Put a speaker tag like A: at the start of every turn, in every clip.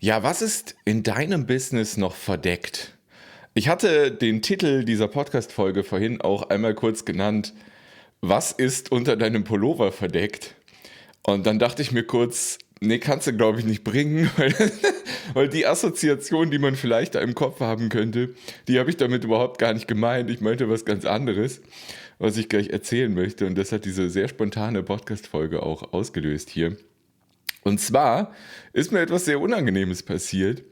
A: Ja, was ist in deinem Business noch verdeckt? Ich hatte den Titel dieser Podcast-Folge vorhin auch einmal kurz genannt. Was ist unter deinem Pullover verdeckt? Und dann dachte ich mir kurz, nee, kannst du glaube ich nicht bringen, weil, weil die Assoziation, die man vielleicht da im Kopf haben könnte, die habe ich damit überhaupt gar nicht gemeint. Ich meinte was ganz anderes, was ich gleich erzählen möchte. Und das hat diese sehr spontane Podcast-Folge auch ausgelöst hier. Und zwar ist mir etwas sehr Unangenehmes passiert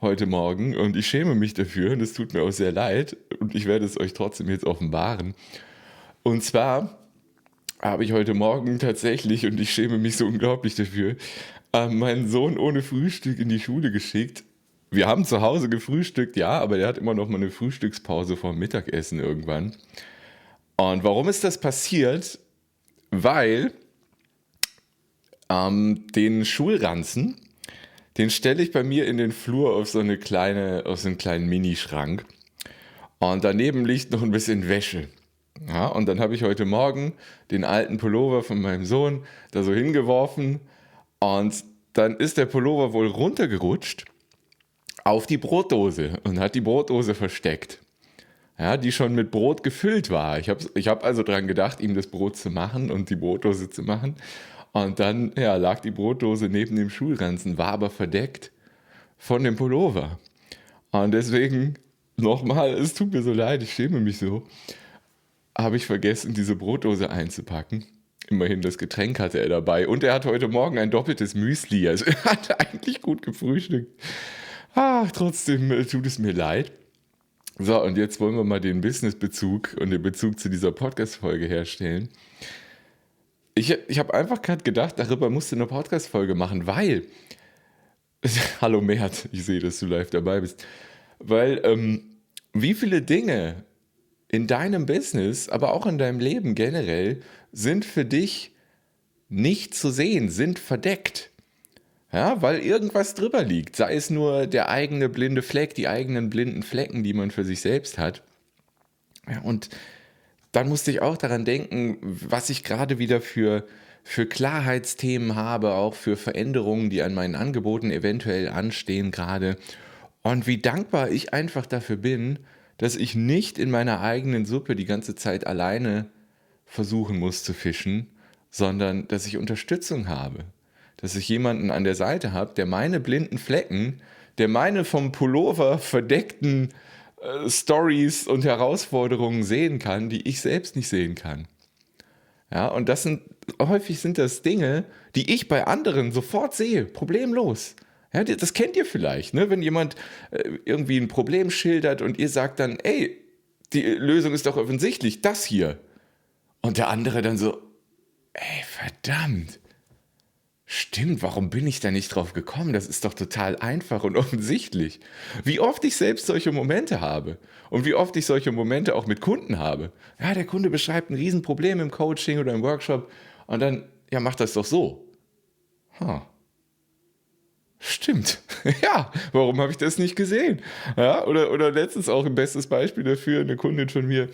A: heute Morgen und ich schäme mich dafür und es tut mir auch sehr leid und ich werde es euch trotzdem jetzt offenbaren. Und zwar habe ich heute Morgen tatsächlich, und ich schäme mich so unglaublich dafür, äh, meinen Sohn ohne Frühstück in die Schule geschickt. Wir haben zu Hause gefrühstückt, ja, aber der hat immer noch mal eine Frühstückspause vor Mittagessen irgendwann. Und warum ist das passiert? Weil ähm, den Schulranzen, den stelle ich bei mir in den Flur auf so eine kleine, auf so einen kleinen Minischrank. Und daneben liegt noch ein bisschen Wäsche. Ja, und dann habe ich heute Morgen den alten Pullover von meinem Sohn da so hingeworfen und dann ist der Pullover wohl runtergerutscht auf die Brotdose und hat die Brotdose versteckt. Ja, die schon mit Brot gefüllt war. Ich habe ich hab also dran gedacht, ihm das Brot zu machen und die Brotdose zu machen. Und dann ja, lag die Brotdose neben dem Schulranzen, war aber verdeckt von dem Pullover. Und deswegen nochmal, es tut mir so leid, ich schäme mich so, habe ich vergessen, diese Brotdose einzupacken. Immerhin das Getränk hatte er dabei. Und er hat heute Morgen ein doppeltes Müsli. Also er hat eigentlich gut gefrühstückt. Ach, trotzdem äh, tut es mir leid. So, und jetzt wollen wir mal den Business-Bezug und den Bezug zu dieser Podcast-Folge herstellen. Ich, ich habe einfach gerade gedacht, darüber musst du eine Podcast-Folge machen, weil. Hallo Mert, ich sehe, dass du live dabei bist. Weil, ähm, wie viele Dinge in deinem Business, aber auch in deinem Leben generell, sind für dich nicht zu sehen, sind verdeckt. Ja, weil irgendwas drüber liegt. Sei es nur der eigene blinde Fleck, die eigenen blinden Flecken, die man für sich selbst hat. Ja, und dann musste ich auch daran denken, was ich gerade wieder für, für Klarheitsthemen habe, auch für Veränderungen, die an meinen Angeboten eventuell anstehen gerade. Und wie dankbar ich einfach dafür bin, dass ich nicht in meiner eigenen Suppe die ganze Zeit alleine versuchen muss zu fischen, sondern dass ich Unterstützung habe. Dass ich jemanden an der Seite habe, der meine blinden Flecken, der meine vom Pullover verdeckten äh, Stories und Herausforderungen sehen kann, die ich selbst nicht sehen kann. Ja, und das sind häufig sind das Dinge, die ich bei anderen sofort sehe, problemlos. Ja, das kennt ihr vielleicht, ne? wenn jemand äh, irgendwie ein Problem schildert und ihr sagt dann, ey, die Lösung ist doch offensichtlich, das hier. Und der andere dann so, ey, verdammt. Stimmt, warum bin ich da nicht drauf gekommen? Das ist doch total einfach und offensichtlich. Wie oft ich selbst solche Momente habe und wie oft ich solche Momente auch mit Kunden habe. Ja, der Kunde beschreibt ein Riesenproblem im Coaching oder im Workshop und dann, ja, macht das doch so. Huh. Stimmt. Ja, warum habe ich das nicht gesehen? Ja, oder, oder letztens auch ein bestes Beispiel dafür, eine Kundin von mir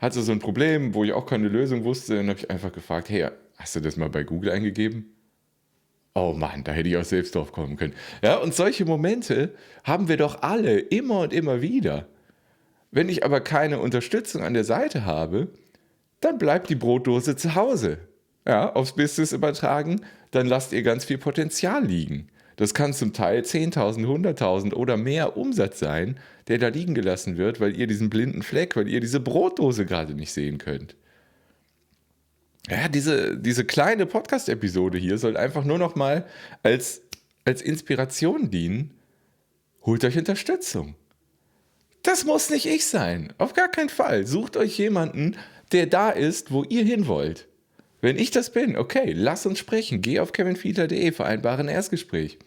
A: hatte so ein Problem, wo ich auch keine Lösung wusste. Dann habe ich einfach gefragt, hey, hast du das mal bei Google eingegeben? Oh Mann, da hätte ich auch selbst drauf kommen können. Ja, und solche Momente haben wir doch alle immer und immer wieder. Wenn ich aber keine Unterstützung an der Seite habe, dann bleibt die Brotdose zu Hause. Ja, aufs Business übertragen, dann lasst ihr ganz viel Potenzial liegen. Das kann zum Teil 10.000, 100.000 oder mehr Umsatz sein, der da liegen gelassen wird, weil ihr diesen blinden Fleck, weil ihr diese Brotdose gerade nicht sehen könnt. Ja, diese, diese kleine Podcast-Episode hier soll einfach nur noch mal als, als Inspiration dienen. Holt euch Unterstützung. Das muss nicht ich sein. Auf gar keinen Fall. Sucht euch jemanden, der da ist, wo ihr hin wollt. Wenn ich das bin, okay, lass uns sprechen. Geh auf kevinfiedler.de, vereinbare ein Erstgespräch.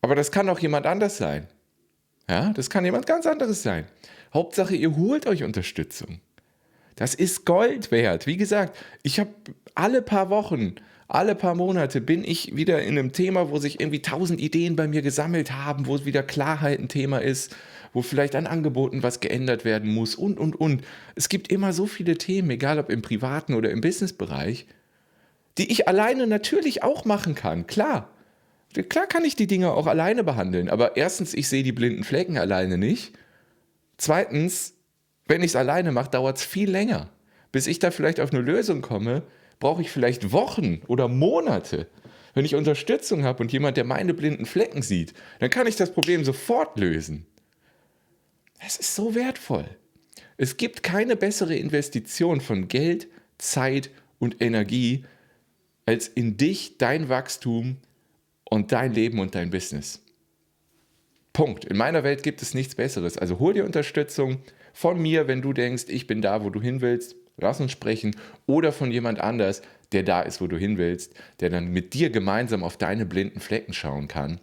A: Aber das kann auch jemand anders sein. Ja, das kann jemand ganz anderes sein. Hauptsache, ihr holt euch Unterstützung. Das ist Gold wert. Wie gesagt, ich habe alle paar Wochen, alle paar Monate bin ich wieder in einem Thema, wo sich irgendwie tausend Ideen bei mir gesammelt haben, wo wieder Klarheit ein Thema ist, wo vielleicht an Angeboten was geändert werden muss und, und, und. Es gibt immer so viele Themen, egal ob im privaten oder im Businessbereich, die ich alleine natürlich auch machen kann, klar. Klar kann ich die Dinge auch alleine behandeln, aber erstens, ich sehe die blinden Flecken alleine nicht. Zweitens, wenn ich es alleine mache, dauert es viel länger. Bis ich da vielleicht auf eine Lösung komme, brauche ich vielleicht Wochen oder Monate. Wenn ich Unterstützung habe und jemand, der meine blinden Flecken sieht, dann kann ich das Problem sofort lösen. Es ist so wertvoll. Es gibt keine bessere Investition von Geld, Zeit und Energie als in dich, dein Wachstum und dein Leben und dein Business. Punkt. In meiner Welt gibt es nichts Besseres. Also hol dir Unterstützung von mir, wenn du denkst, ich bin da, wo du hin willst. Lass uns sprechen. Oder von jemand anders, der da ist, wo du hin willst, der dann mit dir gemeinsam auf deine blinden Flecken schauen kann.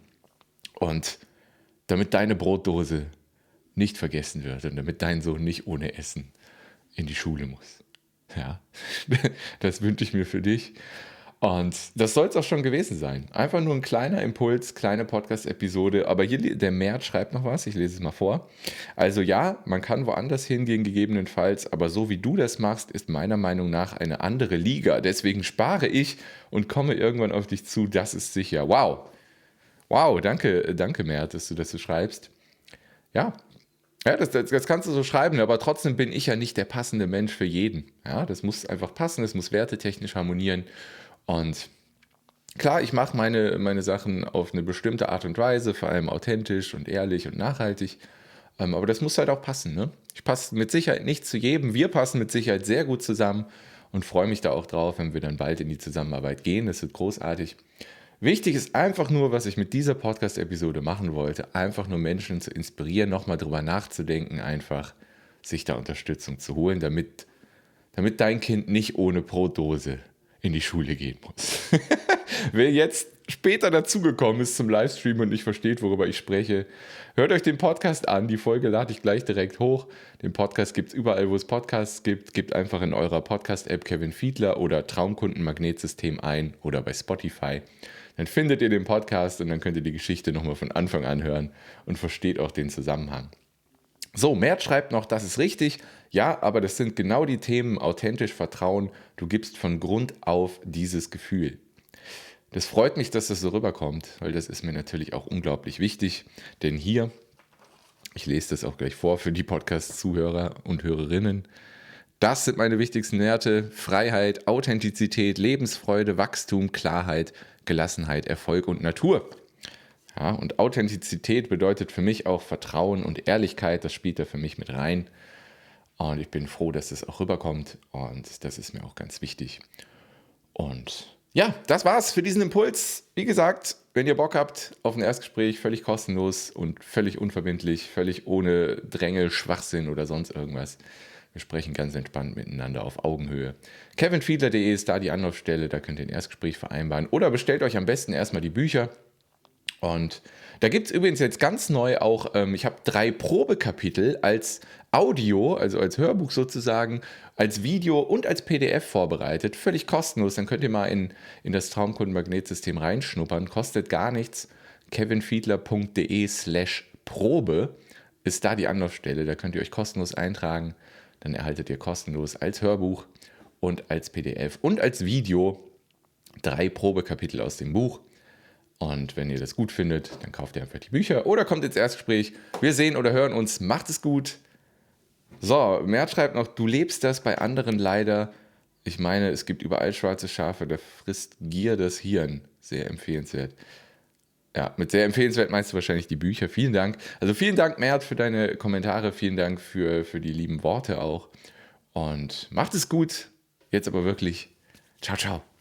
A: Und damit deine Brotdose nicht vergessen wird und damit dein Sohn nicht ohne Essen in die Schule muss. Ja, das wünsche ich mir für dich. Und das soll es auch schon gewesen sein. Einfach nur ein kleiner Impuls, kleine Podcast-Episode. Aber hier, der Mert schreibt noch was, ich lese es mal vor. Also ja, man kann woanders hingehen, gegebenenfalls, aber so wie du das machst, ist meiner Meinung nach eine andere Liga. Deswegen spare ich und komme irgendwann auf dich zu, das ist sicher. Wow. Wow, danke, danke Mert, dass du das so schreibst. Ja, ja, das, das, das, kannst du so schreiben, aber trotzdem bin ich ja nicht der passende Mensch für jeden. Ja, das muss einfach passen, es muss wertetechnisch harmonieren. Und klar, ich mache meine, meine Sachen auf eine bestimmte Art und Weise, vor allem authentisch und ehrlich und nachhaltig. Ähm, aber das muss halt auch passen. Ne? Ich passe mit Sicherheit nicht zu jedem. Wir passen mit Sicherheit sehr gut zusammen und freue mich da auch drauf, wenn wir dann bald in die Zusammenarbeit gehen. Das wird großartig. Wichtig ist einfach nur, was ich mit dieser Podcast-Episode machen wollte, einfach nur Menschen zu inspirieren, nochmal drüber nachzudenken, einfach sich da Unterstützung zu holen, damit, damit dein Kind nicht ohne Brotdose in die Schule gehen muss. Wer jetzt später dazugekommen ist zum Livestream und nicht versteht, worüber ich spreche, hört euch den Podcast an. Die Folge lade ich gleich direkt hoch. Den Podcast gibt es überall, wo es Podcasts gibt. Gebt einfach in eurer Podcast-App Kevin Fiedler oder Traumkunden-Magnetsystem ein oder bei Spotify. Dann findet ihr den Podcast und dann könnt ihr die Geschichte nochmal von Anfang an hören und versteht auch den Zusammenhang. So, Mert schreibt noch, das ist richtig. Ja, aber das sind genau die Themen authentisch Vertrauen. Du gibst von Grund auf dieses Gefühl. Das freut mich, dass das so rüberkommt, weil das ist mir natürlich auch unglaublich wichtig. Denn hier, ich lese das auch gleich vor für die Podcast-Zuhörer und Hörerinnen, das sind meine wichtigsten Werte. Freiheit, Authentizität, Lebensfreude, Wachstum, Klarheit, Gelassenheit, Erfolg und Natur. Ja, und Authentizität bedeutet für mich auch Vertrauen und Ehrlichkeit. Das spielt da für mich mit rein. Und ich bin froh, dass das auch rüberkommt. Und das ist mir auch ganz wichtig. Und ja, das war's für diesen Impuls. Wie gesagt, wenn ihr Bock habt auf ein Erstgespräch, völlig kostenlos und völlig unverbindlich, völlig ohne Dränge, Schwachsinn oder sonst irgendwas. Wir sprechen ganz entspannt miteinander auf Augenhöhe. kevinfiedler.de ist da die Anlaufstelle, da könnt ihr ein Erstgespräch vereinbaren. Oder bestellt euch am besten erstmal die Bücher. Und da gibt es übrigens jetzt ganz neu auch, ähm, ich habe drei Probekapitel als Audio, also als Hörbuch sozusagen, als Video und als PDF vorbereitet. Völlig kostenlos. Dann könnt ihr mal in, in das Traumkundenmagnetsystem reinschnuppern. Kostet gar nichts. kevinfiedler.de slash Probe ist da die Anlaufstelle. Da könnt ihr euch kostenlos eintragen. Dann erhaltet ihr kostenlos als Hörbuch und als PDF und als Video drei Probekapitel aus dem Buch. Und wenn ihr das gut findet, dann kauft ihr einfach die Bücher oder kommt ins Erstgespräch. Wir sehen oder hören uns. Macht es gut. So, Mert schreibt noch, du lebst das bei anderen leider. Ich meine, es gibt überall schwarze Schafe, da frisst Gier das Hirn. Sehr empfehlenswert. Ja, mit sehr empfehlenswert meinst du wahrscheinlich die Bücher. Vielen Dank. Also vielen Dank, Mert, für deine Kommentare. Vielen Dank für, für die lieben Worte auch. Und macht es gut. Jetzt aber wirklich. Ciao, ciao.